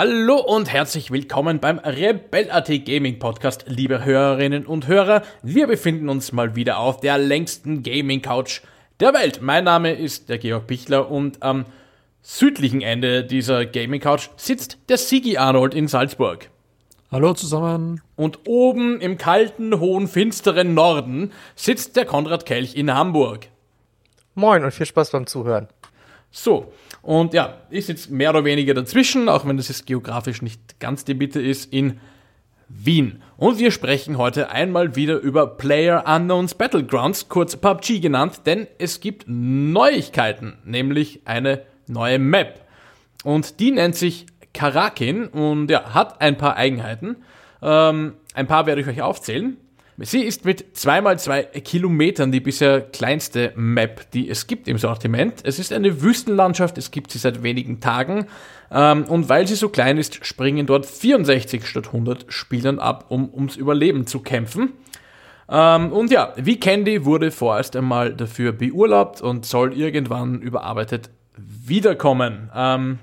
Hallo und herzlich willkommen beim Rebel.at Gaming Podcast, liebe Hörerinnen und Hörer. Wir befinden uns mal wieder auf der längsten Gaming Couch der Welt. Mein Name ist der Georg Pichler und am südlichen Ende dieser Gaming Couch sitzt der Sigi Arnold in Salzburg. Hallo zusammen. Und oben im kalten, hohen, finsteren Norden sitzt der Konrad Kelch in Hamburg. Moin und viel Spaß beim Zuhören. So, und ja, ich sitze mehr oder weniger dazwischen, auch wenn das jetzt geografisch nicht ganz die Mitte ist, in Wien. Und wir sprechen heute einmal wieder über Player Unknowns Battlegrounds, kurz PUBG genannt, denn es gibt Neuigkeiten, nämlich eine neue Map. Und die nennt sich Karakin und ja, hat ein paar Eigenheiten. Ähm, ein paar werde ich euch aufzählen. Sie ist mit 2x2 Kilometern die bisher kleinste Map, die es gibt im Sortiment. Es ist eine Wüstenlandschaft, es gibt sie seit wenigen Tagen. Ähm, und weil sie so klein ist, springen dort 64 statt 100 Spielern ab, um ums Überleben zu kämpfen. Ähm, und ja, wie Candy wurde vorerst einmal dafür beurlaubt und soll irgendwann überarbeitet wiederkommen. Ähm,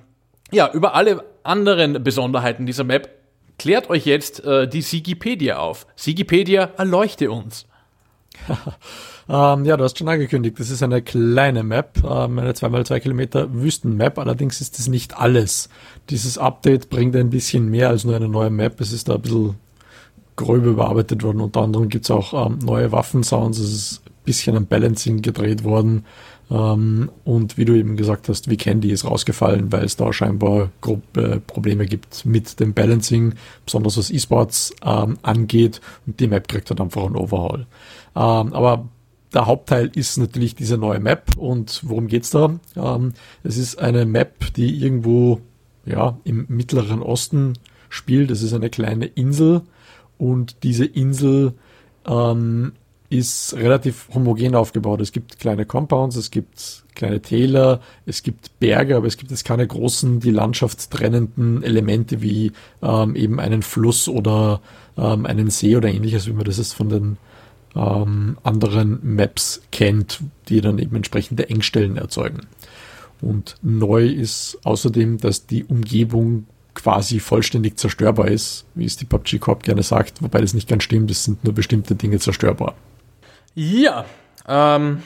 ja, über alle anderen Besonderheiten dieser Map klärt euch jetzt äh, die Sigipedia auf. Sigipedia erleuchte uns. ähm, ja, du hast schon angekündigt, das ist eine kleine Map, ähm, eine 2x2 Kilometer Wüstenmap, allerdings ist das nicht alles. Dieses Update bringt ein bisschen mehr als nur eine neue Map, es ist da ein bisschen gröber überarbeitet worden, unter anderem gibt es auch ähm, neue Waffensounds, es ist ein bisschen am Balancing gedreht worden ähm, und wie du eben gesagt hast, Candy ist rausgefallen, weil es da scheinbar grobe Probleme gibt mit dem Balancing, besonders was E-Sports ähm, angeht. Und die Map kriegt dann einfach einen Overhaul. Ähm, aber der Hauptteil ist natürlich diese neue Map. Und worum geht's da? Ähm, es ist eine Map, die irgendwo ja, im Mittleren Osten spielt. Es ist eine kleine Insel. Und diese Insel ähm, ist relativ homogen aufgebaut. Es gibt kleine Compounds, es gibt kleine Täler, es gibt Berge, aber es gibt jetzt keine großen, die Landschaft trennenden Elemente wie ähm, eben einen Fluss oder ähm, einen See oder ähnliches, wie man das jetzt von den ähm, anderen Maps kennt, die dann eben entsprechende Engstellen erzeugen. Und neu ist außerdem, dass die Umgebung quasi vollständig zerstörbar ist, wie es die PUBG Corp gerne sagt, wobei das nicht ganz stimmt, es sind nur bestimmte Dinge zerstörbar. Ja, ähm,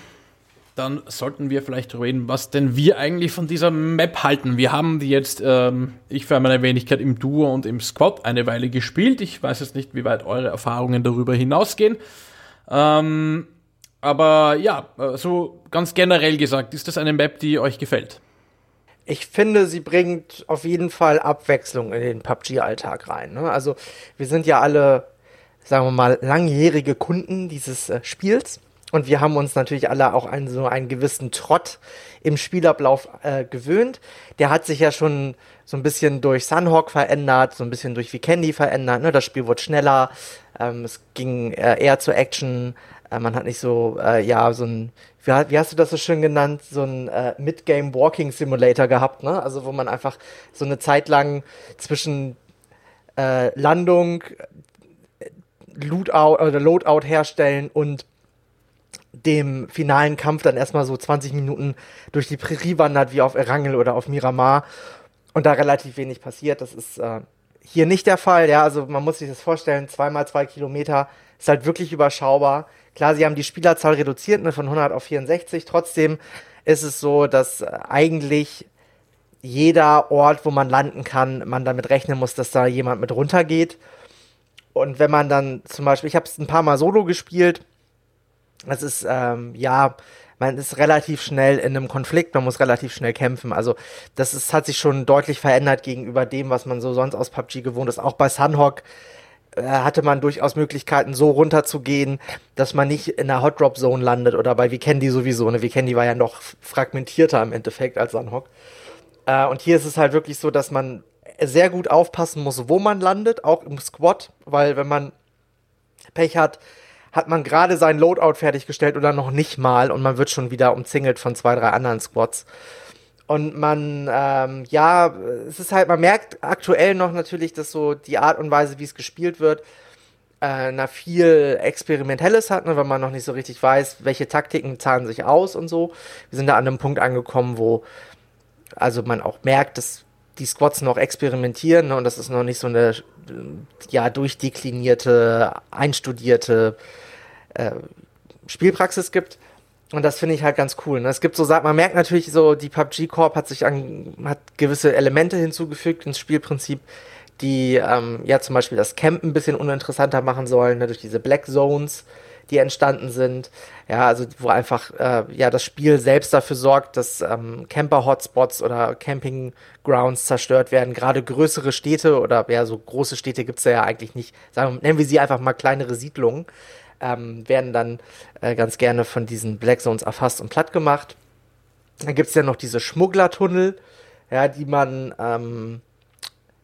dann sollten wir vielleicht reden, was denn wir eigentlich von dieser Map halten. Wir haben die jetzt, ähm, ich für meine Wenigkeit im Duo und im Squad eine Weile gespielt. Ich weiß jetzt nicht, wie weit eure Erfahrungen darüber hinausgehen. Ähm, aber ja, so ganz generell gesagt, ist das eine Map, die euch gefällt? Ich finde, sie bringt auf jeden Fall Abwechslung in den PUBG-Alltag rein. Ne? Also wir sind ja alle sagen wir mal, langjährige Kunden dieses äh, Spiels. Und wir haben uns natürlich alle auch an so einen gewissen Trott im Spielablauf äh, gewöhnt. Der hat sich ja schon so ein bisschen durch Sunhawk verändert, so ein bisschen durch Vikendi verändert. Ne? Das Spiel wurde schneller, ähm, es ging äh, eher zur Action. Äh, man hat nicht so, äh, ja, so ein, wie, wie, hast du das so schön genannt, so ein äh, Mid-Game Walking Simulator gehabt, ne? Also wo man einfach so eine Zeit lang zwischen äh, Landung, Lootout oder Loadout herstellen und dem finalen Kampf dann erstmal so 20 Minuten durch die Prärie wandert, wie auf Erangel oder auf Miramar und da relativ wenig passiert. Das ist äh, hier nicht der Fall, ja, also man muss sich das vorstellen, zweimal zwei Kilometer ist halt wirklich überschaubar. Klar, sie haben die Spielerzahl reduziert ne, von 100 auf 64, trotzdem ist es so, dass äh, eigentlich jeder Ort, wo man landen kann, man damit rechnen muss, dass da jemand mit runtergeht und wenn man dann zum Beispiel, ich habe es ein paar Mal solo gespielt, das ist, ähm, ja, man ist relativ schnell in einem Konflikt, man muss relativ schnell kämpfen. Also das ist, hat sich schon deutlich verändert gegenüber dem, was man so sonst aus PUBG gewohnt ist. Auch bei Sunhawk äh, hatte man durchaus Möglichkeiten, so runterzugehen, dass man nicht in der Hot Drop Zone landet oder bei Vikendi sowieso. Ne? Vikendi war ja noch fragmentierter im Endeffekt als Sunhawk. Äh, und hier ist es halt wirklich so, dass man sehr gut aufpassen muss, wo man landet, auch im Squad, weil wenn man Pech hat, hat man gerade sein Loadout fertiggestellt oder noch nicht mal und man wird schon wieder umzingelt von zwei, drei anderen Squads. Und man, ähm, ja, es ist halt, man merkt aktuell noch natürlich, dass so die Art und Weise, wie es gespielt wird, äh, na viel Experimentelles hat, ne, weil man noch nicht so richtig weiß, welche Taktiken zahlen sich aus und so. Wir sind da an einem Punkt angekommen, wo also man auch merkt, dass die Squads noch experimentieren ne, und das ist noch nicht so eine ja durchdeklinierte, einstudierte äh, Spielpraxis gibt. Und das finde ich halt ganz cool. Ne? Es gibt so, man merkt natürlich so, die PUBG Corp hat sich an, hat gewisse Elemente hinzugefügt ins Spielprinzip, die ähm, ja zum Beispiel das Camp ein bisschen uninteressanter machen sollen, ne? durch diese Black Zones, die entstanden sind. Ja, also wo einfach äh, ja das Spiel selbst dafür sorgt, dass ähm, Camper-Hotspots oder Camping-Grounds zerstört werden. Gerade größere Städte oder ja, so große Städte gibt's ja eigentlich nicht. Sagen, nennen wir sie einfach mal kleinere Siedlungen ähm, werden dann äh, ganz gerne von diesen Black Zones erfasst und platt gemacht. Dann gibt es ja noch diese Schmugglertunnel, ja, die man ähm,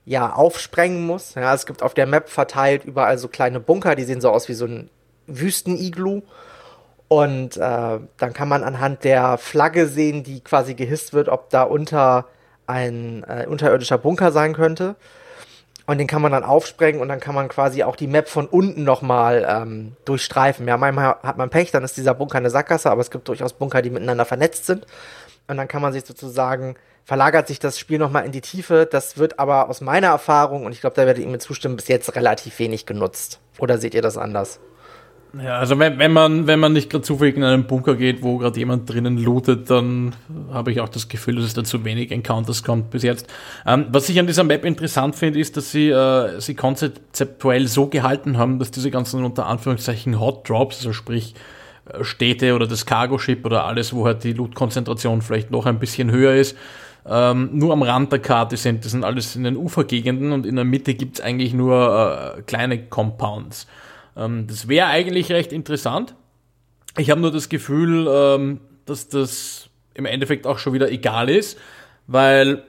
ja aufsprengen muss. Ja, es gibt auf der Map verteilt überall so kleine Bunker, die sehen so aus wie so ein Wüsteniglu. Und äh, dann kann man anhand der Flagge sehen, die quasi gehisst wird, ob da unter ein äh, unterirdischer Bunker sein könnte. Und den kann man dann aufsprengen und dann kann man quasi auch die Map von unten nochmal ähm, durchstreifen. Ja, manchmal hat man Pech, dann ist dieser Bunker eine Sackgasse, aber es gibt durchaus Bunker, die miteinander vernetzt sind. Und dann kann man sich sozusagen, verlagert sich das Spiel nochmal in die Tiefe. Das wird aber aus meiner Erfahrung, und ich glaube, da werdet ihr mir zustimmen, bis jetzt relativ wenig genutzt. Oder seht ihr das anders? Ja, also wenn, wenn man, wenn man nicht gerade zufällig in einen Bunker geht, wo gerade jemand drinnen lootet, dann habe ich auch das Gefühl, dass es da zu wenig Encounters kommt bis jetzt. Ähm, was ich an dieser Map interessant finde, ist, dass sie äh, sie konzeptuell so gehalten haben, dass diese ganzen unter Anführungszeichen Hot Drops, also sprich äh, Städte oder das Cargo Ship oder alles, wo halt die Loot-Konzentration vielleicht noch ein bisschen höher ist, ähm, nur am Rand der Karte sind. Das sind alles in den Ufergegenden und in der Mitte gibt es eigentlich nur äh, kleine Compounds. Ähm, das wäre eigentlich recht interessant. Ich habe nur das Gefühl, ähm, dass das im Endeffekt auch schon wieder egal ist, weil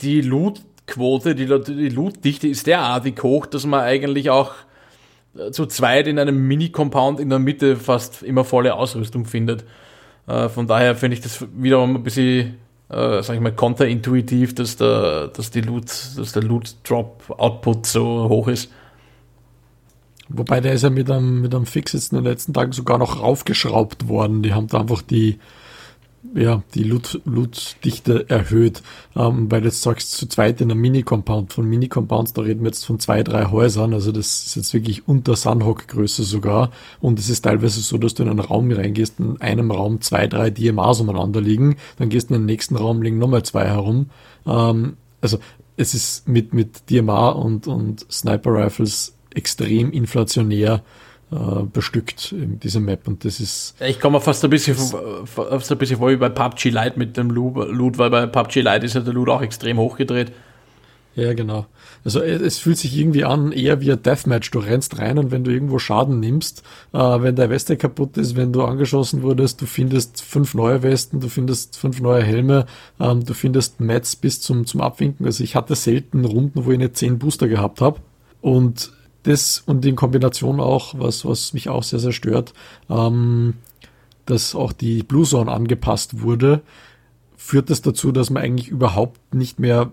die Loot-Quote, die, die Loot-Dichte ist derartig hoch, dass man eigentlich auch äh, zu zweit in einem Mini-Compound in der Mitte fast immer volle Ausrüstung findet. Äh, von daher finde ich das wiederum ein bisschen, äh, sag ich mal, konterintuitiv, dass der, dass die Loot, dass der Loot-Drop-Output so hoch ist. Wobei der ist ja mit einem, mit einem Fix jetzt in den letzten Tagen sogar noch raufgeschraubt worden. Die haben da einfach die, ja, die Loot-Dichte erhöht, ähm, weil jetzt sagst zu zweit in einem Mini-Compound. Von Mini-Compounds, da reden wir jetzt von zwei, drei Häusern, also das ist jetzt wirklich unter Sunhawk-Größe sogar. Und es ist teilweise so, dass du in einen Raum reingehst, in einem Raum zwei, drei DMAs umeinander liegen, dann gehst du in den nächsten Raum, liegen nochmal zwei herum. Ähm, also es ist mit, mit DMA und, und Sniper-Rifles extrem inflationär äh, bestückt, diese Map. Und das ist. Ich komme fast ein bisschen, fast ein bisschen vor wie bei PUBG Lite mit dem Loot, weil bei PUBG Lite ist ja der Loot auch extrem hochgedreht. Ja, genau. Also äh, es fühlt sich irgendwie an, eher wie ein Deathmatch. Du rennst rein und wenn du irgendwo Schaden nimmst, äh, wenn der Weste kaputt ist, wenn du angeschossen wurdest, du findest fünf neue Westen, du findest fünf neue Helme, ähm, du findest Mats bis zum, zum Abwinken. Also ich hatte selten Runden, wo ich nicht zehn Booster gehabt habe. Und das und in Kombination auch, was, was mich auch sehr, sehr stört, ähm, dass auch die Blue Zone angepasst wurde, führt das dazu, dass man eigentlich überhaupt nicht mehr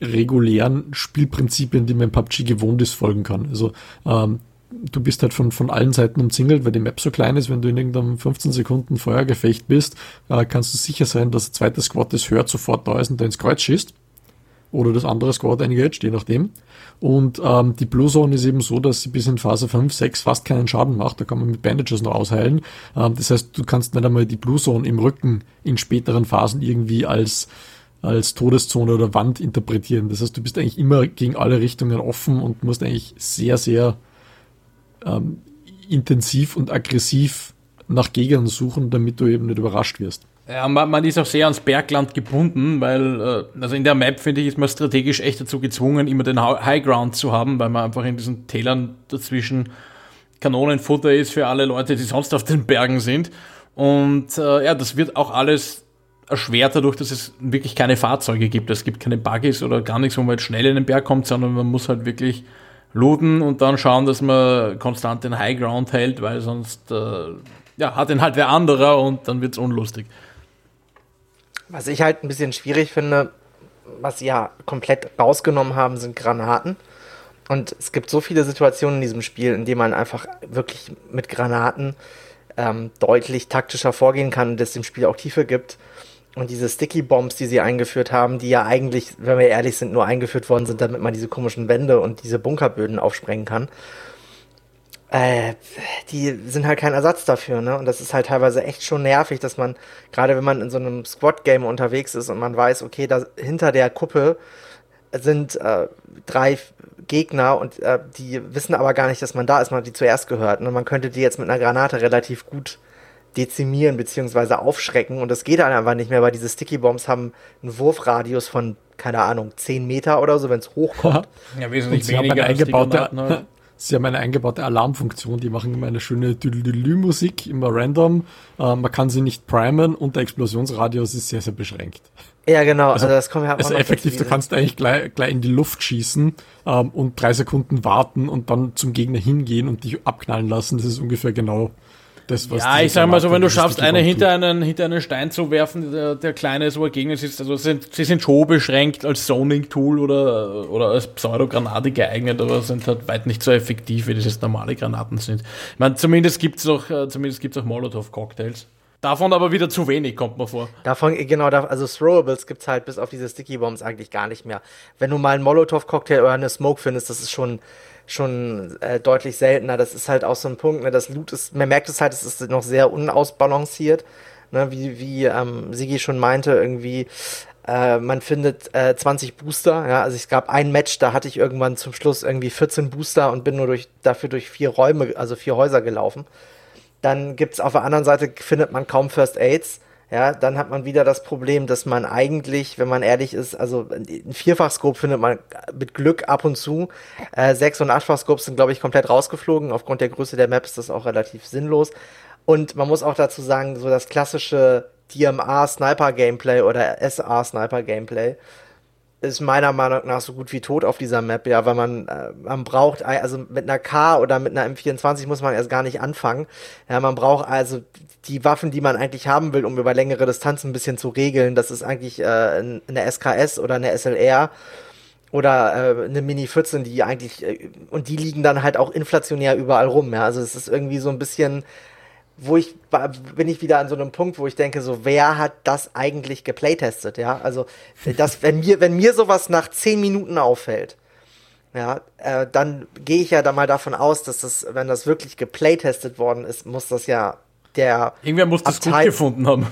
regulären Spielprinzipien, die man in PUBG gewohnt ist, folgen kann. Also ähm, du bist halt von, von allen Seiten umzingelt, weil die Map so klein ist, wenn du in irgendeinem 15 Sekunden Feuergefecht bist, äh, kannst du sicher sein, dass der zweite Squad das hört, sofort da ist und da ins Kreuz schießt oder das andere Squad engaged, je nachdem. Und ähm, die Blue Zone ist eben so, dass sie bis in Phase 5, 6 fast keinen Schaden macht. Da kann man mit Bandages noch ausheilen. Ähm, das heißt, du kannst nicht einmal die Blue Zone im Rücken in späteren Phasen irgendwie als als Todeszone oder Wand interpretieren. Das heißt, du bist eigentlich immer gegen alle Richtungen offen und musst eigentlich sehr, sehr ähm, intensiv und aggressiv nach Gegnern suchen, damit du eben nicht überrascht wirst. Ja, man, man, ist auch sehr ans Bergland gebunden, weil, äh, also in der Map, finde ich, ist man strategisch echt dazu gezwungen, immer den High Ground zu haben, weil man einfach in diesen Tälern dazwischen Kanonenfutter ist für alle Leute, die sonst auf den Bergen sind. Und äh, ja, das wird auch alles erschwert dadurch, dass es wirklich keine Fahrzeuge gibt. Es gibt keine Buggies oder gar nichts, wo man jetzt schnell in den Berg kommt, sondern man muss halt wirklich looten und dann schauen, dass man konstant den High Ground hält, weil sonst äh, ja, hat ihn halt wer anderer und dann wird's unlustig. Was ich halt ein bisschen schwierig finde, was sie ja komplett rausgenommen haben, sind Granaten. Und es gibt so viele Situationen in diesem Spiel, in denen man einfach wirklich mit Granaten ähm, deutlich taktischer vorgehen kann und es dem Spiel auch Tiefe gibt. und diese Sticky Bombs, die sie eingeführt haben, die ja eigentlich, wenn wir ehrlich sind, nur eingeführt worden sind, damit man diese komischen Wände und diese Bunkerböden aufsprengen kann. Äh, die sind halt kein Ersatz dafür, ne? Und das ist halt teilweise echt schon nervig, dass man, gerade wenn man in so einem Squad-Game unterwegs ist und man weiß, okay, da hinter der Kuppe sind äh, drei Gegner und äh, die wissen aber gar nicht, dass man da ist, man hat die zuerst gehört. Und ne? man könnte die jetzt mit einer Granate relativ gut dezimieren bzw. aufschrecken und das geht dann einfach nicht mehr, weil diese Sticky Bombs haben einen Wurfradius von, keine Ahnung, 10 Meter oder so, wenn es hochkommt. Ja, wesentlich weniger als die Granaten, Sie haben eine eingebaute Alarmfunktion, die machen immer eine schöne Düdelü-Musik, immer random. Äh, man kann sie nicht primen und der Explosionsradius ist sehr, sehr beschränkt. Ja, genau. Also, also das kommt ja Also effektiv, du kannst eigentlich gleich, gleich in die Luft schießen ähm, und drei Sekunden warten und dann zum Gegner hingehen und dich abknallen lassen. Das ist ungefähr genau das, was Ja, ich sag mal so, wenn du schaffst, eine hinter einen, hinter einen Stein zu werfen, der, der kleine so ein Gegner ist, also sind, sie sind schon beschränkt als Zoning-Tool oder, oder als Pseudogranate geeignet, aber sind halt weit nicht so effektiv, wie das jetzt normale Granaten sind. Ich meine, zumindest gibt's auch, äh, zumindest gibt's auch Molotov-Cocktails. Davon aber wieder zu wenig, kommt mir vor. Davon, genau, also Throwables gibt's halt bis auf diese Sticky Bombs eigentlich gar nicht mehr. Wenn du mal einen Molotov-Cocktail oder eine Smoke findest, das ist schon, schon äh, deutlich seltener. Das ist halt auch so ein Punkt, ne, das Loot ist, man merkt es halt, es ist noch sehr unausbalanciert, ne, wie, wie ähm, Sigi schon meinte, irgendwie, äh, man findet äh, 20 Booster, ja, also es gab ein Match, da hatte ich irgendwann zum Schluss irgendwie 14 Booster und bin nur durch, dafür durch vier Räume, also vier Häuser gelaufen. Dann gibt's auf der anderen Seite, findet man kaum First Aids ja, dann hat man wieder das Problem, dass man eigentlich, wenn man ehrlich ist, also ein Vierfachscope findet man mit Glück ab und zu. Äh, Sechs- und Achtfachscopes sind, glaube ich, komplett rausgeflogen. Aufgrund der Größe der Map ist das auch relativ sinnlos. Und man muss auch dazu sagen, so das klassische DMA-Sniper-Gameplay oder SA-Sniper-Gameplay ist meiner Meinung nach so gut wie tot auf dieser Map, ja, weil man, äh, man braucht, also mit einer K oder mit einer M24 muss man erst gar nicht anfangen. Ja, man braucht also die Waffen, die man eigentlich haben will, um über längere Distanzen ein bisschen zu regeln. Das ist eigentlich äh, eine SKS oder eine SLR oder äh, eine Mini 14, die eigentlich, äh, und die liegen dann halt auch inflationär überall rum, ja. Also es ist irgendwie so ein bisschen, wo ich bin ich wieder an so einem Punkt, wo ich denke, so wer hat das eigentlich geplaytestet, ja? Also das, wenn mir wenn mir sowas nach zehn Minuten auffällt, ja, äh, dann gehe ich ja da mal davon aus, dass das, wenn das wirklich geplaytestet worden ist, muss das ja der irgendwer muss das Abteil gut gefunden haben.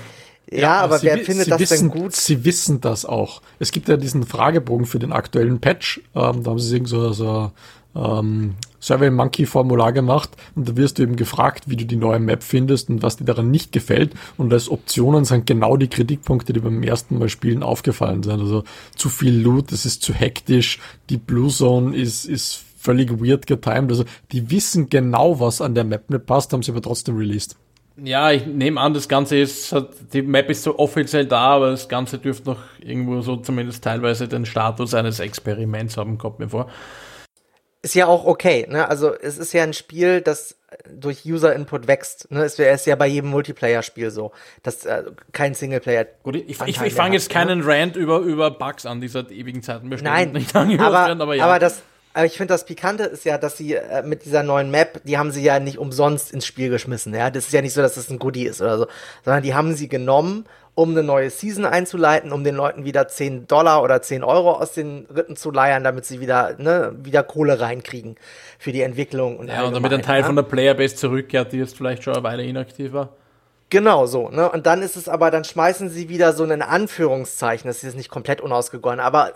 Ja, ja aber wer findet das wissen, denn gut? Sie wissen das auch. Es gibt ja diesen Fragebogen für den aktuellen Patch. Ähm, da haben sie irgend so, so ähm, Survey Monkey Formular gemacht und da wirst du eben gefragt, wie du die neue Map findest und was dir daran nicht gefällt. Und als Optionen sind genau die Kritikpunkte, die beim ersten Mal spielen aufgefallen sind. Also zu viel Loot, es ist zu hektisch, die Blue Zone ist, ist völlig weird getimed. Also die wissen genau, was an der Map nicht passt, haben sie aber trotzdem released. Ja, ich nehme an, das Ganze ist, die Map ist so offiziell da, aber das Ganze dürfte noch irgendwo so zumindest teilweise den Status eines Experiments haben, kommt mir vor ist ja auch okay, ne? Also es ist ja ein Spiel, das durch User Input wächst. Ne? Es ist ja bei jedem Multiplayer-Spiel so, dass äh, kein Singleplayer. Gut, ich, ich, ich fange jetzt keinen ne? Rant über, über Bugs an dieser ewigen Zeiten bestimmt Nein, nicht aber, aber ja. Aber das, aber ich finde, das Pikante ist ja, dass sie äh, mit dieser neuen Map, die haben sie ja nicht umsonst ins Spiel geschmissen. Ja, das ist ja nicht so, dass das ein Goodie ist oder so, sondern die haben sie genommen um eine neue Season einzuleiten, um den Leuten wieder 10 Dollar oder 10 Euro aus den Ritten zu leiern, damit sie wieder, ne, wieder Kohle reinkriegen für die Entwicklung. Und ja, und damit ein Teil ja. von der Playerbase zurückkehrt, die jetzt vielleicht schon eine Weile inaktiv war. Genau so, ne? Und dann ist es aber, dann schmeißen sie wieder so ein Anführungszeichen, das ist jetzt nicht komplett unausgegoren, aber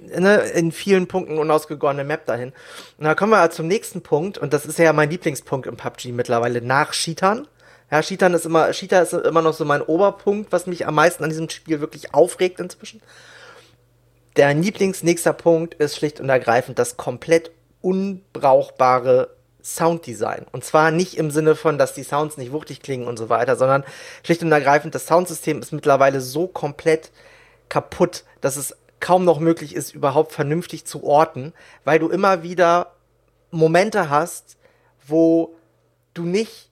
ne, in vielen Punkten unausgegorene Map dahin. Und da kommen wir zum nächsten Punkt, und das ist ja mein Lieblingspunkt im PUBG mittlerweile, nach Cheatern. Ja, Cheatern ist immer, Cheater ist immer noch so mein Oberpunkt, was mich am meisten an diesem Spiel wirklich aufregt inzwischen. Der Lieblingsnächster Punkt ist schlicht und ergreifend das komplett unbrauchbare Sounddesign. Und zwar nicht im Sinne von, dass die Sounds nicht wuchtig klingen und so weiter, sondern schlicht und ergreifend, das Soundsystem ist mittlerweile so komplett kaputt, dass es kaum noch möglich ist, überhaupt vernünftig zu orten, weil du immer wieder Momente hast, wo du nicht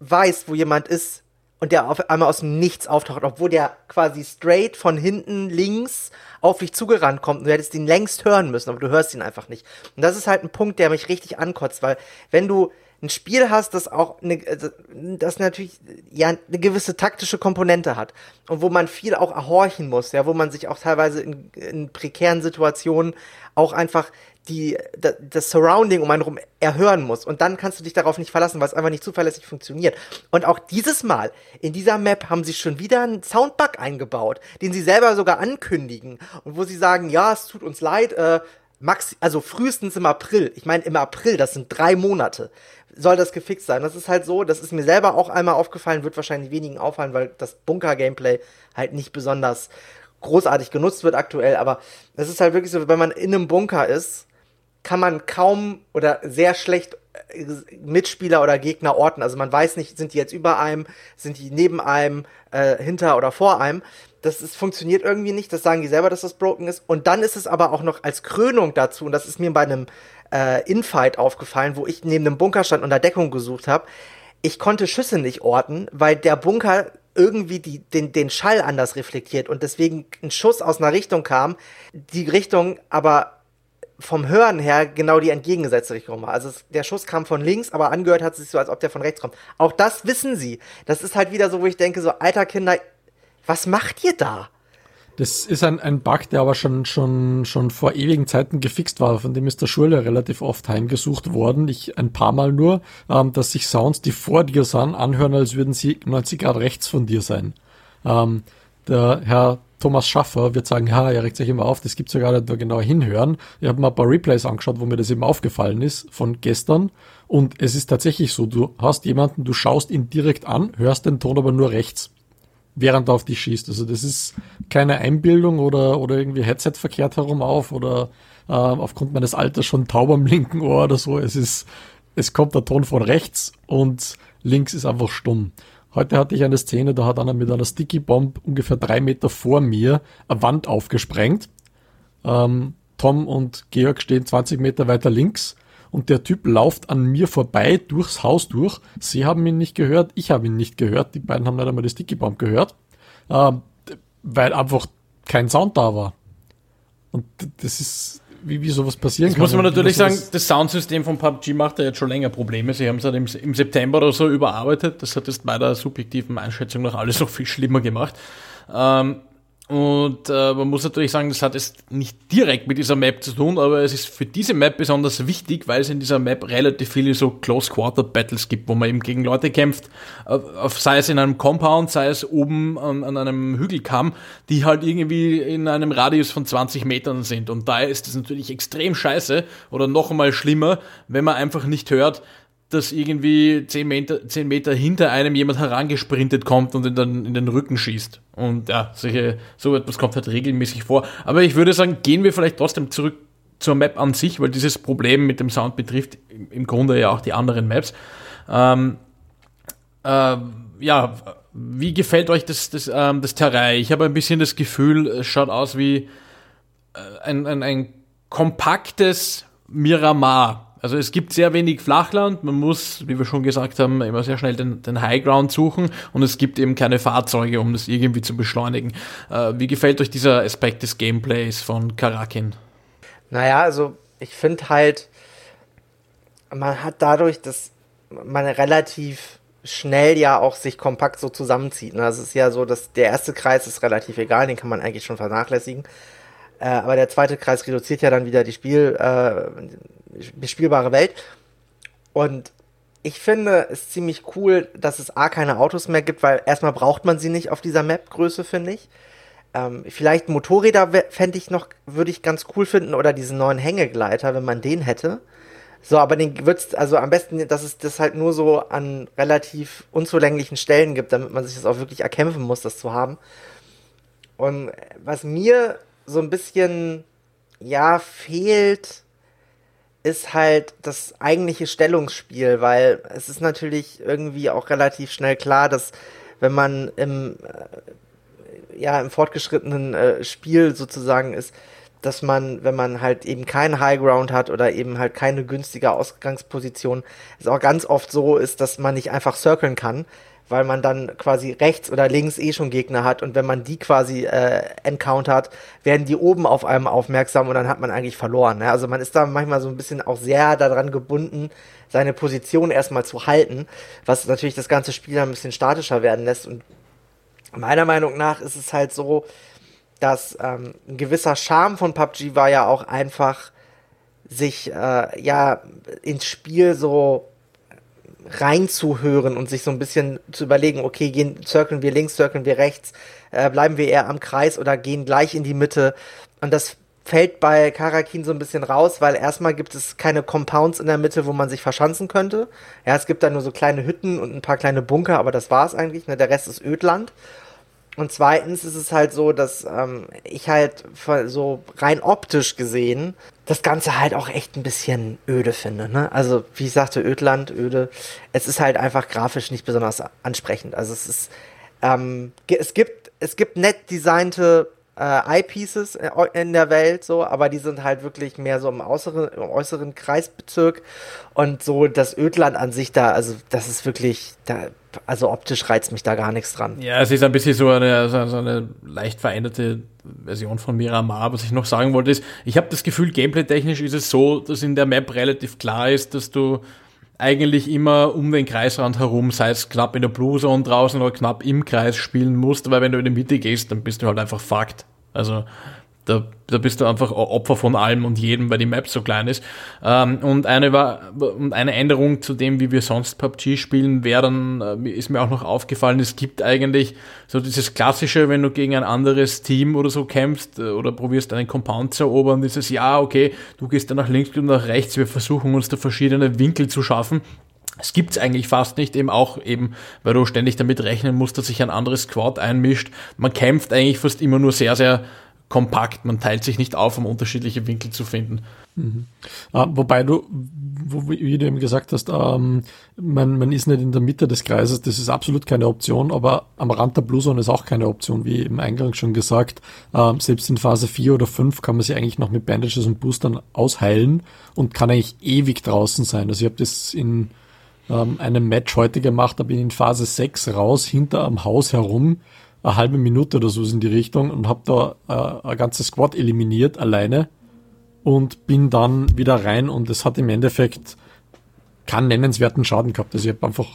weißt, wo jemand ist und der auf einmal aus dem Nichts auftaucht, obwohl der quasi straight von hinten links auf dich zugerannt kommt und du hättest ihn längst hören müssen, aber du hörst ihn einfach nicht. Und das ist halt ein Punkt, der mich richtig ankotzt, weil wenn du ein Spiel hast, das auch eine, also, das natürlich ja eine gewisse taktische Komponente hat und wo man viel auch erhorchen muss, ja, wo man sich auch teilweise in, in prekären Situationen auch einfach die, das, Surrounding um einen rum erhören muss. Und dann kannst du dich darauf nicht verlassen, weil es einfach nicht zuverlässig funktioniert. Und auch dieses Mal, in dieser Map haben sie schon wieder einen Soundbug eingebaut, den sie selber sogar ankündigen. Und wo sie sagen, ja, es tut uns leid, äh, max, also frühestens im April. Ich meine, im April, das sind drei Monate, soll das gefixt sein. Das ist halt so, das ist mir selber auch einmal aufgefallen, wird wahrscheinlich wenigen auffallen, weil das Bunker-Gameplay halt nicht besonders großartig genutzt wird aktuell, aber es ist halt wirklich so, wenn man in einem Bunker ist, kann man kaum oder sehr schlecht äh, Mitspieler oder Gegner orten. Also man weiß nicht, sind die jetzt über einem, sind die neben einem, äh, hinter oder vor einem. Das ist, funktioniert irgendwie nicht, das sagen die selber, dass das broken ist. Und dann ist es aber auch noch als Krönung dazu, und das ist mir bei einem äh, Infight aufgefallen, wo ich neben einem Bunker stand und Deckung gesucht habe. Ich konnte Schüsse nicht orten, weil der Bunker irgendwie die, den, den Schall anders reflektiert und deswegen ein Schuss aus einer Richtung kam, die Richtung aber vom Hören her genau die entgegengesetzte Richtung war. Also es, der Schuss kam von links, aber angehört hat es sich so, als ob der von rechts kommt. Auch das wissen sie. Das ist halt wieder so, wo ich denke, so, alter Kinder, was macht ihr da? Das ist ein, ein Bug, der aber schon, schon, schon vor ewigen Zeiten gefixt war. Von dem ist der Schule relativ oft heimgesucht worden. Ich ein paar Mal nur, ähm, dass sich Sounds, die vor dir sind, anhören, als würden sie 90 Grad rechts von dir sein. Ähm, der Herr Thomas Schaffer wird sagen, ja, er regt sich immer auf, das gibt sogar nicht nur genauer hinhören. Ich habe mal ein paar Replays angeschaut, wo mir das eben aufgefallen ist von gestern. Und es ist tatsächlich so, du hast jemanden, du schaust ihn direkt an, hörst den Ton aber nur rechts, während er auf dich schießt. Also das ist keine Einbildung oder, oder irgendwie Headset verkehrt herum auf oder äh, aufgrund meines Alters schon taub am linken Ohr oder so. Es ist, es kommt der Ton von rechts und links ist einfach stumm. Heute hatte ich eine Szene, da hat einer mit einer Sticky Bomb ungefähr drei Meter vor mir eine Wand aufgesprengt. Ähm, Tom und Georg stehen 20 Meter weiter links und der Typ lauft an mir vorbei durchs Haus durch. Sie haben ihn nicht gehört, ich habe ihn nicht gehört. Die beiden haben nicht einmal die Sticky Bomb gehört, ähm, weil einfach kein Sound da war. Und das ist wie, wie sowas passieren das kann. muss man natürlich sagen, das Soundsystem von PUBG macht ja jetzt schon länger Probleme. Sie haben es halt im, im, September oder so überarbeitet. Das hat jetzt bei der subjektiven Einschätzung noch alles noch viel schlimmer gemacht. Ähm, und äh, man muss natürlich sagen, das hat jetzt nicht direkt mit dieser Map zu tun, aber es ist für diese Map besonders wichtig, weil es in dieser Map relativ viele so Close-Quarter-Battles gibt, wo man eben gegen Leute kämpft, auf, sei es in einem Compound, sei es oben an, an einem Hügelkamm, die halt irgendwie in einem Radius von 20 Metern sind. Und da ist es natürlich extrem scheiße oder noch einmal schlimmer, wenn man einfach nicht hört, dass irgendwie 10 Meter, 10 Meter hinter einem jemand herangesprintet kommt und in den, in den Rücken schießt. Und ja, solche, so etwas kommt halt regelmäßig vor. Aber ich würde sagen, gehen wir vielleicht trotzdem zurück zur Map an sich, weil dieses Problem mit dem Sound betrifft im Grunde ja auch die anderen Maps. Ähm, äh, ja, wie gefällt euch das, das, ähm, das Terrain? Ich habe ein bisschen das Gefühl, es schaut aus wie äh, ein, ein, ein kompaktes Miramar also es gibt sehr wenig Flachland, man muss, wie wir schon gesagt haben, immer sehr schnell den, den Highground suchen und es gibt eben keine Fahrzeuge, um das irgendwie zu beschleunigen. Äh, wie gefällt euch dieser Aspekt des Gameplays von Karakin? Naja, also ich finde halt, man hat dadurch, dass man relativ schnell ja auch sich kompakt so zusammenzieht. Ne? Also es ist ja so, dass der erste Kreis ist relativ egal, den kann man eigentlich schon vernachlässigen. Äh, aber der zweite Kreis reduziert ja dann wieder die Spiel, äh, bespielbare Welt. Und ich finde es ziemlich cool, dass es A keine Autos mehr gibt, weil erstmal braucht man sie nicht auf dieser Map-Größe, finde ich. Ähm, vielleicht Motorräder fände ich noch, würde ich ganz cool finden, oder diesen neuen Hängegleiter, wenn man den hätte. So, aber den wird's, also am besten, dass es das halt nur so an relativ unzulänglichen Stellen gibt, damit man sich das auch wirklich erkämpfen muss, das zu haben. Und was mir so ein bisschen, ja, fehlt, ist halt das eigentliche Stellungsspiel, weil es ist natürlich irgendwie auch relativ schnell klar, dass wenn man im, äh, ja, im fortgeschrittenen äh, Spiel sozusagen ist, dass man, wenn man halt eben keinen High Ground hat oder eben halt keine günstige Ausgangsposition, es auch ganz oft so ist, dass man nicht einfach circlen kann, weil man dann quasi rechts oder links eh schon Gegner hat und wenn man die quasi äh, encountert, werden die oben auf einem aufmerksam und dann hat man eigentlich verloren. Ne? Also man ist da manchmal so ein bisschen auch sehr daran gebunden, seine Position erstmal zu halten, was natürlich das ganze Spiel ein bisschen statischer werden lässt und meiner Meinung nach ist es halt so, dass ähm, ein gewisser Charme von PUBG war ja auch einfach, sich äh, ja ins Spiel so reinzuhören und sich so ein bisschen zu überlegen, okay, gehen, circlen wir links, circlen wir rechts, äh, bleiben wir eher am Kreis oder gehen gleich in die Mitte. Und das fällt bei Karakin so ein bisschen raus, weil erstmal gibt es keine Compounds in der Mitte, wo man sich verschanzen könnte. Ja, es gibt da nur so kleine Hütten und ein paar kleine Bunker, aber das war's eigentlich. Ne? Der Rest ist Ödland. Und zweitens ist es halt so, dass ähm, ich halt so rein optisch gesehen das Ganze halt auch echt ein bisschen öde finde. Ne? Also wie ich sagte, Ödland, öde. Es ist halt einfach grafisch nicht besonders ansprechend. Also es ist, ähm, es gibt, es gibt nett designte äh, Eyepieces in der Welt, so, aber die sind halt wirklich mehr so im äußeren, im äußeren Kreisbezirk und so das Ödland an sich da, also das ist wirklich, da, also optisch reizt mich da gar nichts dran. Ja, es ist ein bisschen so eine, so eine leicht veränderte Version von Miramar. Was ich noch sagen wollte ist, ich habe das Gefühl, gameplay-technisch ist es so, dass in der Map relativ klar ist, dass du eigentlich immer um den Kreisrand herum, sei es knapp in der Blue Zone draußen oder knapp im Kreis spielen musst, weil wenn du in die Mitte gehst, dann bist du halt einfach fucked. Also da, da bist du einfach Opfer von allem und jedem, weil die Map so klein ist. Ähm, und eine war, und eine Änderung zu dem, wie wir sonst PUBG spielen, wäre dann, äh, ist mir auch noch aufgefallen, es gibt eigentlich so dieses klassische, wenn du gegen ein anderes Team oder so kämpfst äh, oder probierst einen Compound zu erobern, dieses, ja, okay, du gehst dann nach links und nach rechts, wir versuchen uns da verschiedene Winkel zu schaffen. Es gibt's eigentlich fast nicht, eben auch eben, weil du ständig damit rechnen musst, dass sich ein anderes Squad einmischt. Man kämpft eigentlich fast immer nur sehr, sehr kompakt. Man teilt sich nicht auf, um unterschiedliche Winkel zu finden. Mhm. Ah, wobei du, wo, wie du eben gesagt hast, ähm, man, man ist nicht in der Mitte des Kreises, das ist absolut keine Option, aber am Rand der Blue Zone ist auch keine Option, wie im Eingang schon gesagt. Ähm, selbst in Phase 4 oder 5 kann man sich eigentlich noch mit Bandages und Boostern ausheilen und kann eigentlich ewig draußen sein. Also ich habe das in ähm, einem Match heute gemacht, da bin ich in Phase 6 raus, hinter am Haus herum, eine halbe Minute oder so in die Richtung und habe da äh, ein ganzes Squad eliminiert alleine und bin dann wieder rein und es hat im Endeffekt keinen nennenswerten Schaden gehabt. Also ich habe einfach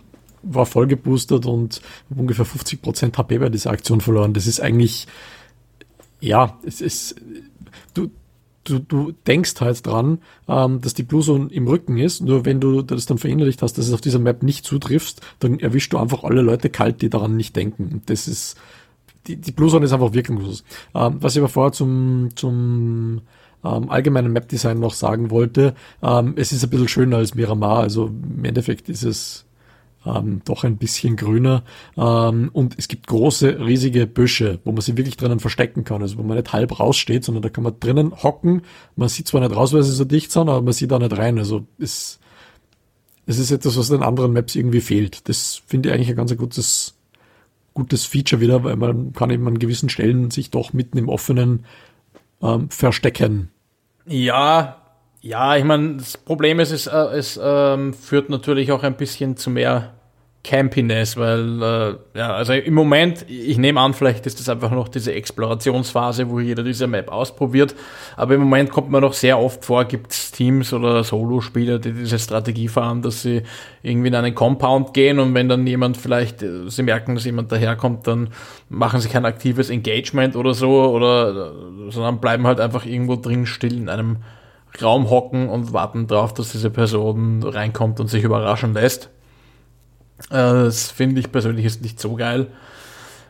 war voll geboostert und ungefähr 50% HP bei dieser Aktion verloren. Das ist eigentlich ja, es ist du du, du denkst halt dran, ähm, dass die Blue Zone im Rücken ist. Nur wenn du das dann verinnerlicht hast, dass es auf dieser Map nicht zutriffst, dann erwischst du einfach alle Leute kalt, die daran nicht denken. Und das ist, die, die Blue Zone ist einfach wirkungslos. Ähm, was ich aber vorher zum, zum ähm, allgemeinen Map-Design noch sagen wollte, ähm, es ist ein bisschen schöner als Miramar. Also im Endeffekt ist es ähm, doch ein bisschen grüner. Ähm, und es gibt große, riesige Büsche, wo man sich wirklich drinnen verstecken kann. Also wo man nicht halb raussteht, sondern da kann man drinnen hocken. Man sieht zwar nicht raus, weil sie so dicht sind, aber man sieht auch nicht rein. Also es, es ist etwas, was den anderen Maps irgendwie fehlt. Das finde ich eigentlich ein ganz gutes, gutes Feature wieder, weil man kann eben an gewissen Stellen sich doch mitten im offenen ähm, verstecken. Ja, ja, ich meine, das Problem ist, es, äh, es ähm, führt natürlich auch ein bisschen zu mehr Campiness, weil, äh, ja, also im Moment, ich nehme an, vielleicht ist das einfach noch diese Explorationsphase, wo jeder diese Map ausprobiert, aber im Moment kommt man noch sehr oft vor, gibt es Teams oder Solo-Spieler, die diese Strategie fahren, dass sie irgendwie in einen Compound gehen und wenn dann jemand vielleicht, äh, sie merken, dass jemand daherkommt, dann machen sie kein aktives Engagement oder so, oder, äh, sondern bleiben halt einfach irgendwo drin still in einem Raum hocken und warten darauf, dass diese Person reinkommt und sich überraschen lässt. Äh, das finde ich persönlich ist nicht so geil.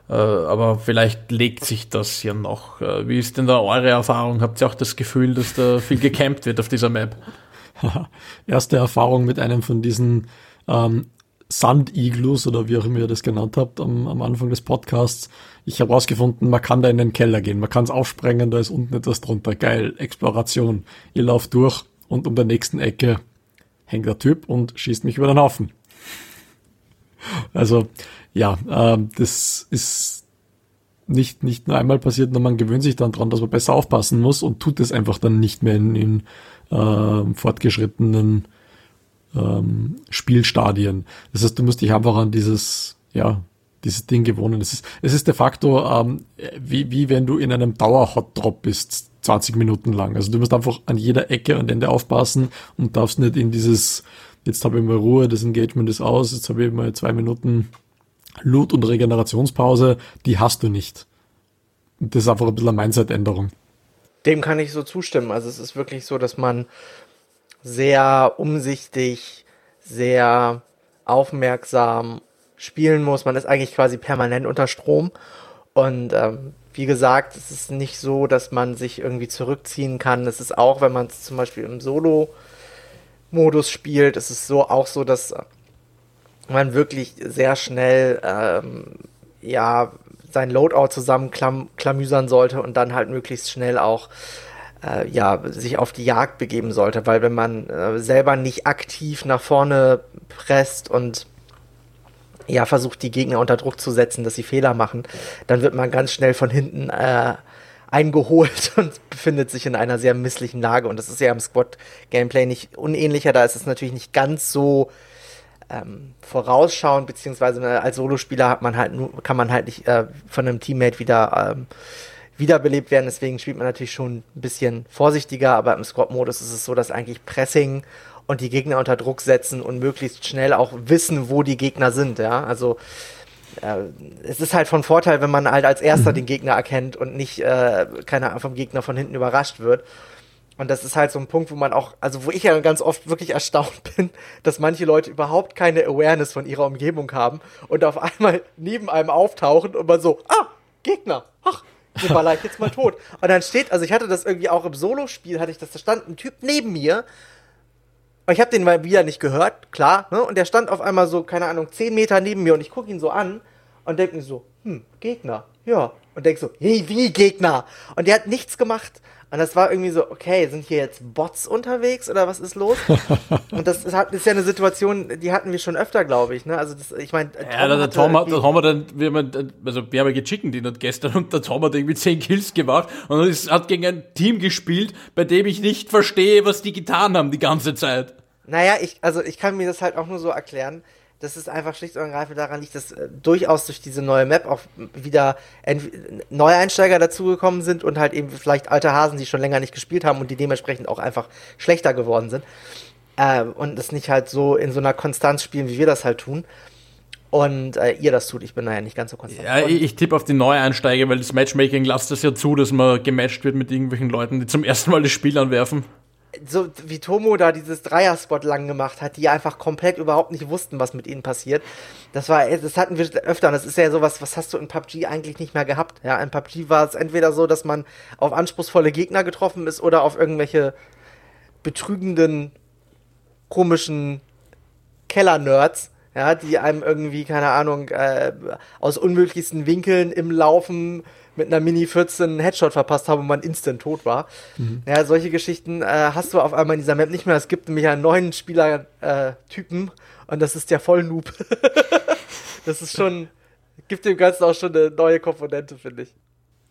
Äh, aber vielleicht legt sich das ja noch. Äh, wie ist denn da eure Erfahrung? Habt ihr auch das Gefühl, dass da viel gecampt wird auf dieser Map? Erste Erfahrung mit einem von diesen ähm, Sand-Iglus oder wie auch immer ihr das genannt habt am, am Anfang des Podcasts. Ich habe rausgefunden, man kann da in den Keller gehen, man kann es aufsprengen, da ist unten etwas drunter. Geil, Exploration. Ihr lauft durch und um der nächsten Ecke hängt der Typ und schießt mich über den Haufen. Also ja, äh, das ist nicht, nicht nur einmal passiert, sondern man gewöhnt sich dann dran, dass man besser aufpassen muss und tut es einfach dann nicht mehr in, in äh, fortgeschrittenen ähm, Spielstadien. Das heißt, du musst dich einfach an dieses, ja, dieses Ding gewohnen. Es ist, es ist de facto ähm, wie, wie wenn du in einem Dauer-Hot-Drop bist, 20 Minuten lang. Also du musst einfach an jeder Ecke und Ende aufpassen und darfst nicht in dieses, jetzt habe ich mal Ruhe, das Engagement ist aus, jetzt habe ich mal zwei Minuten Loot- und Regenerationspause, die hast du nicht. Das ist einfach ein bisschen eine Mindset-Änderung. Dem kann ich so zustimmen. Also es ist wirklich so, dass man sehr umsichtig, sehr aufmerksam spielen muss. Man ist eigentlich quasi permanent unter Strom. Und ähm, wie gesagt, es ist nicht so, dass man sich irgendwie zurückziehen kann. Es ist auch, wenn man es zum Beispiel im Solo-Modus spielt, es ist so auch so, dass man wirklich sehr schnell ähm, ja sein Loadout zusammenklamüsern sollte und dann halt möglichst schnell auch äh, ja sich auf die Jagd begeben sollte, weil wenn man äh, selber nicht aktiv nach vorne presst und ja versucht die Gegner unter Druck zu setzen, dass sie Fehler machen, dann wird man ganz schnell von hinten äh, eingeholt und befindet sich in einer sehr misslichen Lage. Und das ist ja im Squad-Gameplay nicht unähnlicher. Da ist es natürlich nicht ganz so ähm, vorausschauen, beziehungsweise äh, als Solospieler hat man halt nur, kann man halt nicht äh, von einem Teammate wieder ähm, wiederbelebt werden. Deswegen spielt man natürlich schon ein bisschen vorsichtiger, aber im Squad-Modus ist es so, dass eigentlich Pressing und die Gegner unter Druck setzen und möglichst schnell auch wissen, wo die Gegner sind. Ja, also es ist halt von Vorteil, wenn man halt als erster mhm. den Gegner erkennt und nicht äh, keiner vom Gegner von hinten überrascht wird. Und das ist halt so ein Punkt, wo man auch, also wo ich ja ganz oft wirklich erstaunt bin, dass manche Leute überhaupt keine Awareness von ihrer Umgebung haben und auf einmal neben einem auftauchen und man so, ah, Gegner, ach, den baller ich jetzt mal tot. Und dann steht, also ich hatte das irgendwie auch im Solo-Spiel, hatte ich das, da stand ein Typ neben mir und ich habe den mal wieder nicht gehört, klar, ne? Und der stand auf einmal so, keine Ahnung, zehn Meter neben mir und ich gucke ihn so an und denke mir so, hm, Gegner, ja. Und denk so, hey, wie Gegner? Und der hat nichts gemacht. Und das war irgendwie so, okay, sind hier jetzt Bots unterwegs oder was ist los? und das ist, ist, ja eine Situation, die hatten wir schon öfter, glaube ich. Ne? Also das, ich meine, ja, der Tom hat, das haben wir dann, wir haben, also wir haben ja gechicken die hat gestern und der Tom hat irgendwie 10 Kills gemacht und es hat gegen ein Team gespielt, bei dem ich nicht verstehe, was die getan haben die ganze Zeit. Naja, ich, also ich kann mir das halt auch nur so erklären dass es einfach schlicht und ergreifend daran liegt, dass äh, durchaus durch diese neue Map auch wieder neue Einsteiger dazugekommen sind und halt eben vielleicht alte Hasen, die schon länger nicht gespielt haben und die dementsprechend auch einfach schlechter geworden sind. Äh, und es nicht halt so in so einer Konstanz spielen, wie wir das halt tun. Und äh, ihr das tut, ich bin naja nicht ganz so konstant. Ja, ich, ich tippe auf die Neueinsteiger, weil das Matchmaking lasst das ja zu, dass man gematcht wird mit irgendwelchen Leuten, die zum ersten Mal das Spiel anwerfen so wie Tomo da dieses Dreier-Spot lang gemacht hat, die einfach komplett überhaupt nicht wussten, was mit ihnen passiert. Das war, das hatten wir öfter und das ist ja sowas, was hast du in PUBG eigentlich nicht mehr gehabt. Ja, in PUBG war es entweder so, dass man auf anspruchsvolle Gegner getroffen ist oder auf irgendwelche betrügenden, komischen Keller-Nerds, ja, die einem irgendwie, keine Ahnung, äh, aus unmöglichsten Winkeln im Laufen mit einer Mini 14 Headshot verpasst habe und man instant tot war. Mhm. Ja, solche Geschichten äh, hast du auf einmal in dieser Map nicht mehr. Es gibt nämlich einen neuen Spielertypen äh, und das ist der Vollnoob. das ist schon, gibt dem Ganzen auch schon eine neue Komponente, finde ich.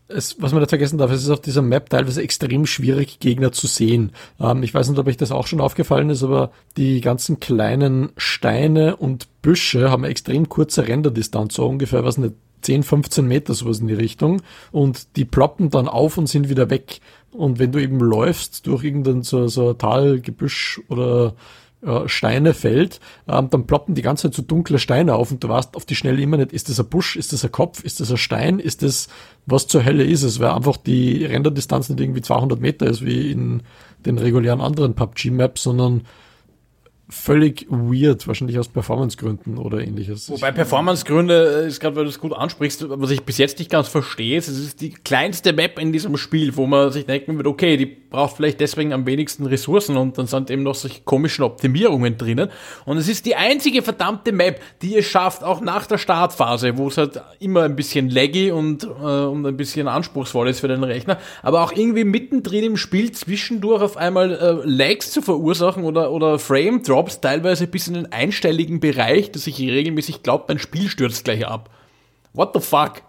Es, was man nicht vergessen darf, es ist auf dieser Map teilweise extrem schwierig, Gegner zu sehen. Ähm, ich weiß nicht, ob euch das auch schon aufgefallen ist, aber die ganzen kleinen Steine und Büsche haben eine extrem kurze Renderdistanz, so ungefähr, was nicht, 10, 15 Meter sowas in die Richtung und die ploppen dann auf und sind wieder weg. Und wenn du eben läufst durch irgendein so, so Talgebüsch oder äh, Steine fällt, ähm, dann ploppen die ganze Zeit so dunkle Steine auf und du weißt auf die Schnelle immer nicht, ist das ein Busch, ist das ein Kopf, ist das ein Stein, ist das, was zur Hölle ist es, weil einfach die Renderdistanz nicht irgendwie 200 Meter ist wie in den regulären anderen PUBG-Maps, sondern völlig weird, wahrscheinlich aus Performancegründen oder ähnliches. Wobei Performancegründe äh, ist gerade, weil du es gut ansprichst, was ich bis jetzt nicht ganz verstehe, ist, es ist die kleinste Map in diesem Spiel, wo man sich denken wird, okay, die braucht vielleicht deswegen am wenigsten Ressourcen und dann sind eben noch solche komischen Optimierungen drinnen. Und es ist die einzige verdammte Map, die es schafft, auch nach der Startphase, wo es halt immer ein bisschen laggy und, äh, und ein bisschen anspruchsvoll ist für den Rechner, aber auch irgendwie mittendrin im Spiel zwischendurch auf einmal äh, Lags zu verursachen oder, oder Frame Drop Drops teilweise bis in den einstelligen Bereich, dass ich regelmäßig glaube, mein Spiel stürzt gleich ab. What the fuck?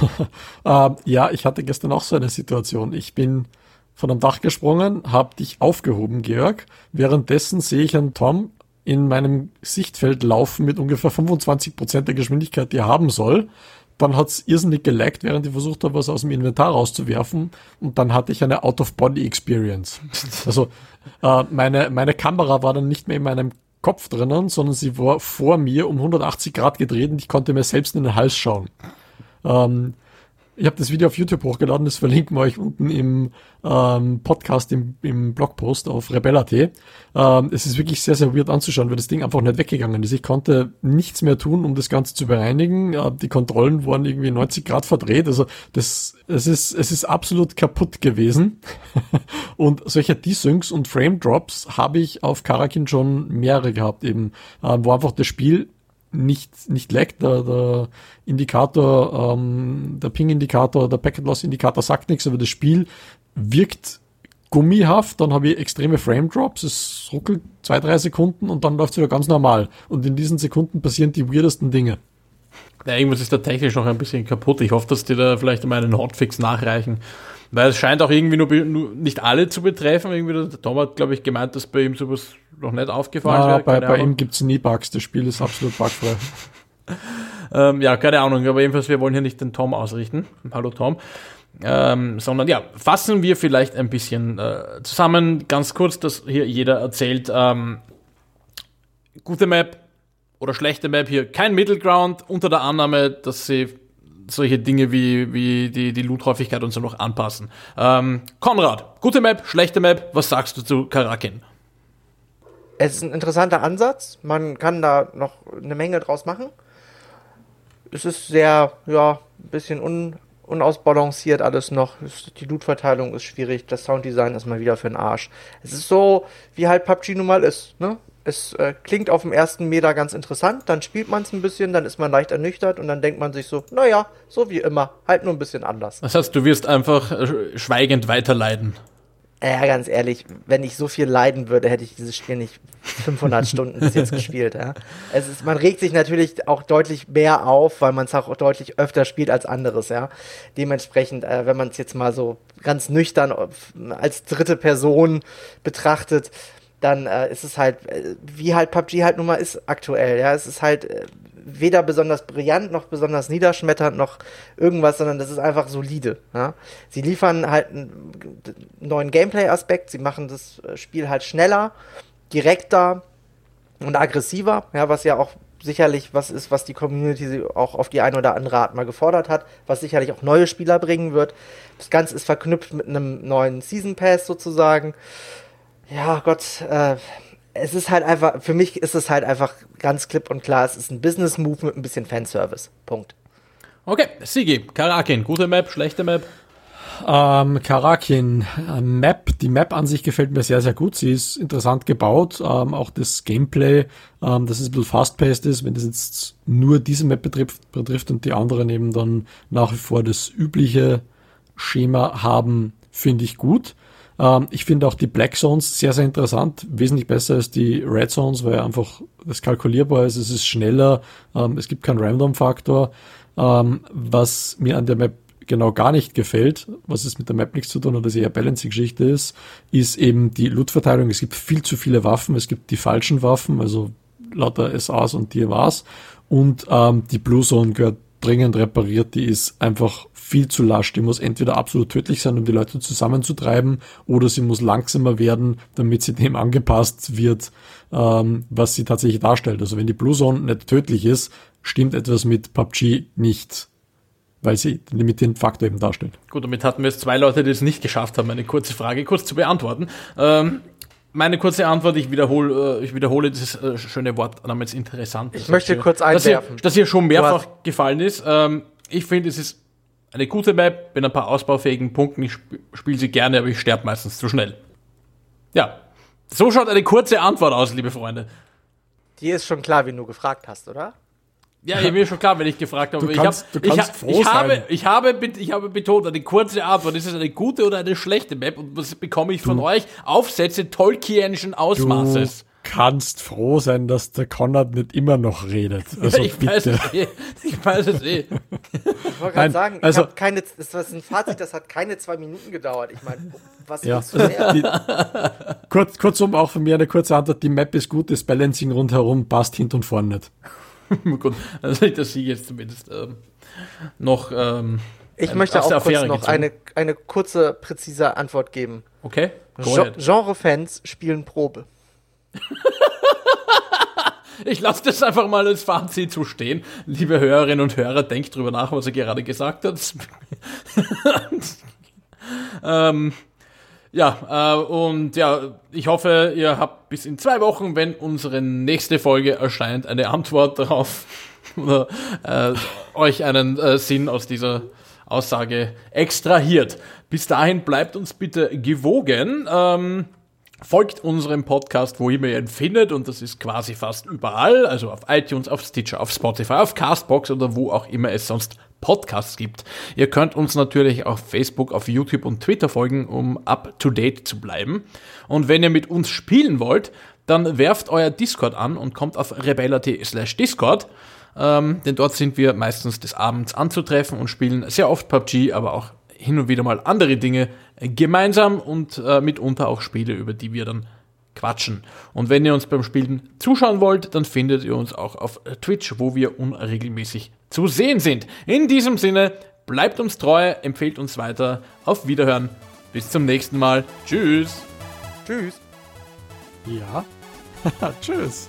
äh, ja, ich hatte gestern auch so eine Situation. Ich bin von einem Dach gesprungen, habe dich aufgehoben, Georg. Währenddessen sehe ich einen Tom in meinem Sichtfeld laufen mit ungefähr 25 Prozent der Geschwindigkeit, die er haben soll. Dann hat's irrsinnig geleckt, während ich versucht habe, was aus dem Inventar rauszuwerfen. Und dann hatte ich eine Out-of-Body-Experience. Also äh, meine, meine Kamera war dann nicht mehr in meinem Kopf drinnen, sondern sie war vor mir um 180 Grad gedreht und ich konnte mir selbst in den Hals schauen. Ähm, ich habe das Video auf YouTube hochgeladen, das verlinken wir euch unten im ähm, Podcast, im, im Blogpost auf rebella.t. Ähm, es ist wirklich sehr, sehr weird anzuschauen, weil das Ding einfach nicht weggegangen ist. Ich konnte nichts mehr tun, um das Ganze zu bereinigen. Äh, die Kontrollen waren irgendwie 90 Grad verdreht. Also das, es ist, es ist absolut kaputt gewesen. und solche Desyncs und Frame Drops habe ich auf Karakin schon mehrere gehabt eben, äh, wo einfach das Spiel nicht, nicht laggt. Der, der Indikator, ähm, der Ping-Indikator, der Packet Loss-Indikator sagt nichts, aber das Spiel wirkt gummihaft, dann habe ich extreme Frame Drops, es ruckelt zwei, drei Sekunden und dann läuft es wieder ganz normal. Und in diesen Sekunden passieren die weirdesten Dinge. Ja, irgendwas ist da technisch noch ein bisschen kaputt. Ich hoffe, dass die da vielleicht mal einen Hotfix nachreichen. Weil es scheint auch irgendwie nur, nur nicht alle zu betreffen. Irgendwie der Tom hat, glaube ich, gemeint, dass bei ihm sowas noch nicht aufgefallen ja, wäre. Bei, bei ihm gibt's nie Bugs. Das Spiel ist absolut bugfrei. ähm, ja, keine Ahnung. Aber jedenfalls, wir wollen hier nicht den Tom ausrichten. Hallo Tom. Ähm, sondern ja, fassen wir vielleicht ein bisschen äh, zusammen, ganz kurz, dass hier jeder erzählt, ähm, gute Map oder schlechte Map hier, kein Middle Ground, unter der Annahme, dass sie solche Dinge wie, wie die, die Loot-Häufigkeit und so noch anpassen. Ähm, Konrad, gute Map, schlechte Map, was sagst du zu Karakin? Es ist ein interessanter Ansatz. Man kann da noch eine Menge draus machen. Es ist sehr, ja, ein bisschen un, unausbalanciert alles noch. Die Loot-Verteilung ist schwierig. Das Sounddesign ist mal wieder für den Arsch. Es ist so, wie halt PUBG nun mal ist, ne? Es äh, klingt auf dem ersten Meter ganz interessant, dann spielt man es ein bisschen, dann ist man leicht ernüchtert und dann denkt man sich so, naja, so wie immer, halt nur ein bisschen anders. Das heißt, du wirst einfach äh, schweigend weiterleiden. Ja, ganz ehrlich, wenn ich so viel leiden würde, hätte ich dieses Spiel nicht 500 Stunden bis jetzt gespielt. Ja. Es ist, man regt sich natürlich auch deutlich mehr auf, weil man es auch deutlich öfter spielt als anderes. Ja. Dementsprechend, äh, wenn man es jetzt mal so ganz nüchtern als dritte Person betrachtet, dann äh, ist es halt, äh, wie halt PUBG halt nun mal ist aktuell, ja, es ist halt äh, weder besonders brillant noch besonders niederschmetternd noch irgendwas, sondern das ist einfach solide. Ja? Sie liefern halt einen neuen Gameplay-Aspekt, sie machen das äh, Spiel halt schneller, direkter und aggressiver, ja, was ja auch sicherlich was ist, was die Community auch auf die eine oder andere Art mal gefordert hat, was sicherlich auch neue Spieler bringen wird. Das Ganze ist verknüpft mit einem neuen Season Pass sozusagen ja, Gott, äh, es ist halt einfach, für mich ist es halt einfach ganz klipp und klar, es ist ein Business-Move mit ein bisschen Fanservice. Punkt. Okay, Sigi, Karakin, gute Map, schlechte Map? Ähm, Karakin, äh, Map, die Map an sich gefällt mir sehr, sehr gut. Sie ist interessant gebaut. Ähm, auch das Gameplay, ähm, dass es ein bisschen fast-paced ist, wenn das jetzt nur diese Map betrifft, betrifft und die anderen eben dann nach wie vor das übliche Schema haben, finde ich gut. Ähm, ich finde auch die Black Zones sehr, sehr interessant, wesentlich besser als die Red Zones, weil einfach das kalkulierbar ist, es ist schneller, ähm, es gibt keinen Random-Faktor. Ähm, was mir an der Map genau gar nicht gefällt, was es mit der Map nichts zu tun hat, dass eher Balance-Geschichte ist, ist eben die Loot-Verteilung. Es gibt viel zu viele Waffen, es gibt die falschen Waffen, also lauter SAs und DMAs und ähm, die Blue Zone gehört dringend repariert, die ist einfach viel zu lasch. Die muss entweder absolut tödlich sein, um die Leute zusammenzutreiben, oder sie muss langsamer werden, damit sie dem angepasst wird, ähm, was sie tatsächlich darstellt. Also wenn die Blue Zone nicht tödlich ist, stimmt etwas mit PUBG nicht weil sie den limitierenden Faktor eben darstellt. Gut, damit hatten wir jetzt zwei Leute, die es nicht geschafft haben, eine kurze Frage kurz zu beantworten. Ähm, meine kurze Antwort, ich wiederhole, äh, ich wiederhole dieses äh, schöne Wort namens interessant. Ich möchte hier, kurz einwerfen. Das hier, schon mehrfach gefallen ist. Ähm, ich finde, es ist eine gute Map mit ein paar ausbaufähigen Punkten. Ich sp spiele sie gerne, aber ich sterbe meistens zu schnell. Ja, so schaut eine kurze Antwort aus, liebe Freunde. Die ist schon klar, wie du gefragt hast, oder? Ja, mir ist schon klar, wenn ich gefragt habe. Du kannst, ich, hab, du kannst ich, ich, habe, ich, habe, ich habe betont, eine kurze Antwort. Ist es eine gute oder eine schlechte Map? Und was bekomme ich von du, euch? Aufsätze Tolkienischen Ausmaßes kannst froh sein, dass der Konrad nicht immer noch redet. Also ich weiß bitte. es eh. Ich weiß es eh. Ich wollte gerade sagen, also- keine, das war ein Fazit, das hat keine zwei Minuten gedauert. Ich meine, was Ja, willst du die, kurz, kurzum auch von mir eine kurze Antwort. Die Map ist gut, das Balancing rundherum passt hinten und vorne nicht. Gut, also dass sie jetzt zumindest ähm, noch. Ähm, Ich ähm, möchte auch kurz Affäre noch gezogen. eine, eine kurze, präzise Antwort geben. Okay, go Gen-. Genre-Fans spielen Probe. Ich lasse das einfach mal als Fazit so stehen. Liebe Hörerinnen und Hörer, denkt drüber nach, was er gerade gesagt hat. ähm, ja, äh, und ja, ich hoffe, ihr habt bis in zwei Wochen, wenn unsere nächste Folge erscheint, eine Antwort darauf oder äh, euch einen äh, Sinn aus dieser Aussage extrahiert. Bis dahin bleibt uns bitte gewogen. Ähm, Folgt unserem Podcast, wo immer ihr ihn findet, und das ist quasi fast überall, also auf iTunes, auf Stitcher, auf Spotify, auf Castbox oder wo auch immer es sonst Podcasts gibt. Ihr könnt uns natürlich auf Facebook, auf YouTube und Twitter folgen, um up to date zu bleiben. Und wenn ihr mit uns spielen wollt, dann werft euer Discord an und kommt auf rebella.t slash Discord. Ähm, denn dort sind wir meistens des Abends anzutreffen und spielen sehr oft PUBG, aber auch hin und wieder mal andere Dinge gemeinsam und äh, mitunter auch Spiele, über die wir dann quatschen. Und wenn ihr uns beim Spielen zuschauen wollt, dann findet ihr uns auch auf Twitch, wo wir unregelmäßig zu sehen sind. In diesem Sinne, bleibt uns treu, empfehlt uns weiter. Auf Wiederhören. Bis zum nächsten Mal. Tschüss. Tschüss. Ja. Tschüss.